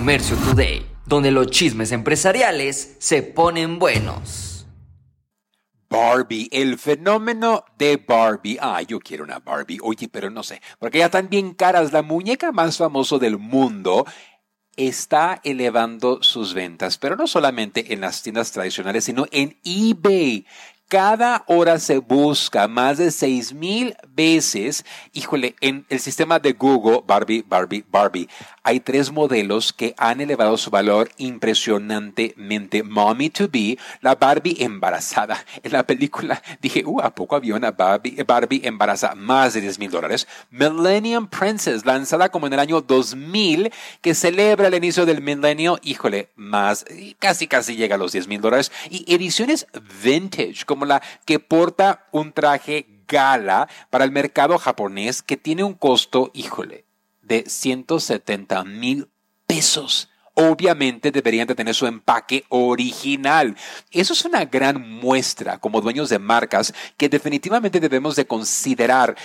Comercio Today, donde los chismes empresariales se ponen buenos. Barbie, el fenómeno de Barbie. Ah, yo quiero una Barbie. Oye, pero no sé, porque ya están bien caras. La muñeca más famosa del mundo está elevando sus ventas, pero no solamente en las tiendas tradicionales, sino en eBay. Cada hora se busca más de seis mil veces, híjole, en el sistema de Google, Barbie, Barbie, Barbie, hay tres modelos que han elevado su valor impresionantemente. Mommy to be, la Barbie embarazada. En la película dije, uh, ¿a poco había una Barbie, Barbie embarazada? Más de 10 mil dólares. Millennium Princess, lanzada como en el año 2000, que celebra el inicio del milenio, híjole, más, casi casi llega a los 10 mil dólares. Y ediciones vintage, como que porta un traje gala para el mercado japonés que tiene un costo, híjole, de 170 mil pesos. Obviamente deberían de tener su empaque original. Eso es una gran muestra como dueños de marcas que definitivamente debemos de considerar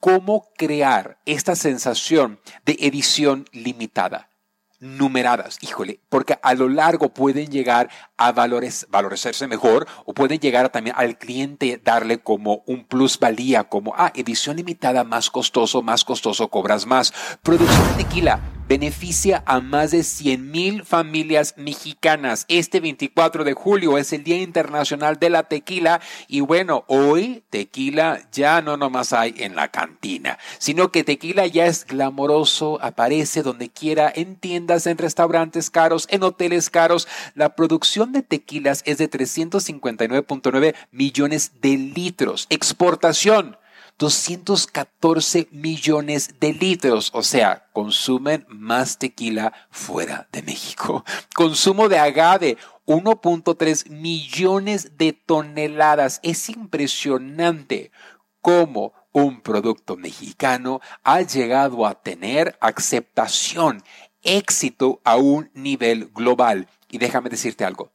cómo crear esta sensación de edición limitada numeradas, híjole, porque a lo largo pueden llegar a valores, valorecerse mejor o pueden llegar también al cliente darle como un plusvalía, como, ah, edición limitada más costoso, más costoso, cobras más. Producción de tequila beneficia a más de 100 mil familias mexicanas. Este 24 de julio es el Día Internacional de la Tequila y bueno, hoy tequila ya no nomás hay en la cantina, sino que tequila ya es glamoroso, aparece donde quiera, en tiendas, en restaurantes caros, en hoteles caros. La producción de tequilas es de 359.9 millones de litros. Exportación 214 millones de litros, o sea, consumen más tequila fuera de México. Consumo de agave, 1.3 millones de toneladas. Es impresionante cómo un producto mexicano ha llegado a tener aceptación, éxito a un nivel global. Y déjame decirte algo,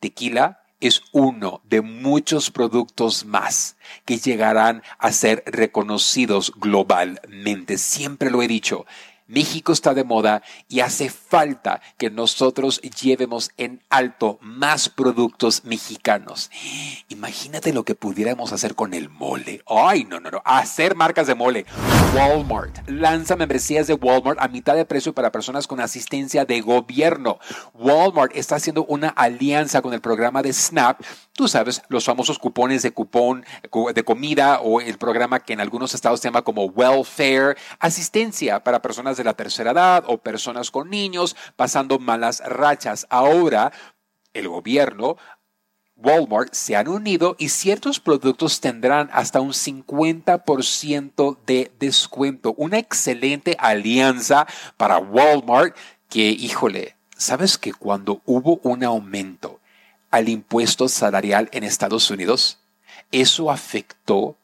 tequila es uno de muchos productos más que llegarán a ser reconocidos globalmente. Siempre lo he dicho, México está de moda y hace falta que nosotros llevemos en alto más productos mexicanos. Imagínate lo que pudiéramos hacer con el mole. Ay, no, no, no. Hacer marcas de mole. Walmart lanza membresías de Walmart a mitad de precio para personas con asistencia de gobierno. Walmart está haciendo una alianza con el programa de SNAP. Tú sabes, los famosos cupones de cupón de comida o el programa que en algunos estados se llama como welfare. Asistencia para personas de la tercera edad o personas con niños pasando malas rachas. Ahora el gobierno Walmart se han unido y ciertos productos tendrán hasta un 50% de descuento. Una excelente alianza para Walmart que, híjole, ¿sabes que cuando hubo un aumento al impuesto salarial en Estados Unidos, eso afectó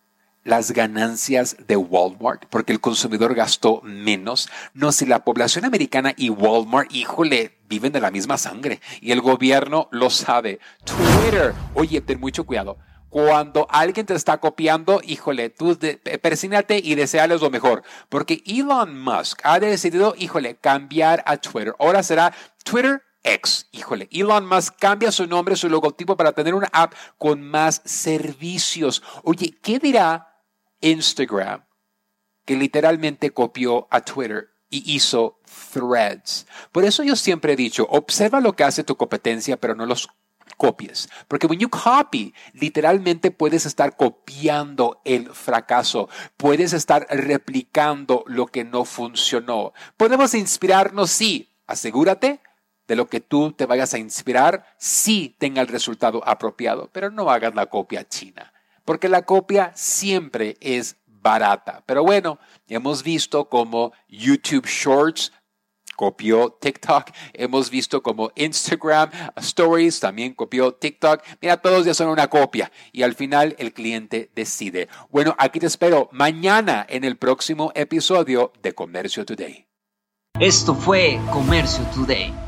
las ganancias de Walmart porque el consumidor gastó menos. No, si la población americana y Walmart, híjole, viven de la misma sangre y el gobierno lo sabe. Twitter, oye, ten mucho cuidado. Cuando alguien te está copiando, híjole, tú persínate y deseales lo mejor. Porque Elon Musk ha decidido, híjole, cambiar a Twitter. Ahora será Twitter X. Híjole, Elon Musk cambia su nombre, su logotipo para tener una app con más servicios. Oye, ¿qué dirá Instagram, que literalmente copió a Twitter y hizo threads. Por eso yo siempre he dicho, observa lo que hace tu competencia, pero no los copies. Porque when you copy, literalmente puedes estar copiando el fracaso, puedes estar replicando lo que no funcionó. Podemos inspirarnos, sí. Asegúrate de lo que tú te vayas a inspirar, sí tenga el resultado apropiado, pero no hagas la copia china porque la copia siempre es barata. Pero bueno, hemos visto como YouTube Shorts copió TikTok. Hemos visto como Instagram Stories también copió TikTok. Mira, todos ya son una copia y al final el cliente decide. Bueno, aquí te espero mañana en el próximo episodio de Comercio Today. Esto fue Comercio Today.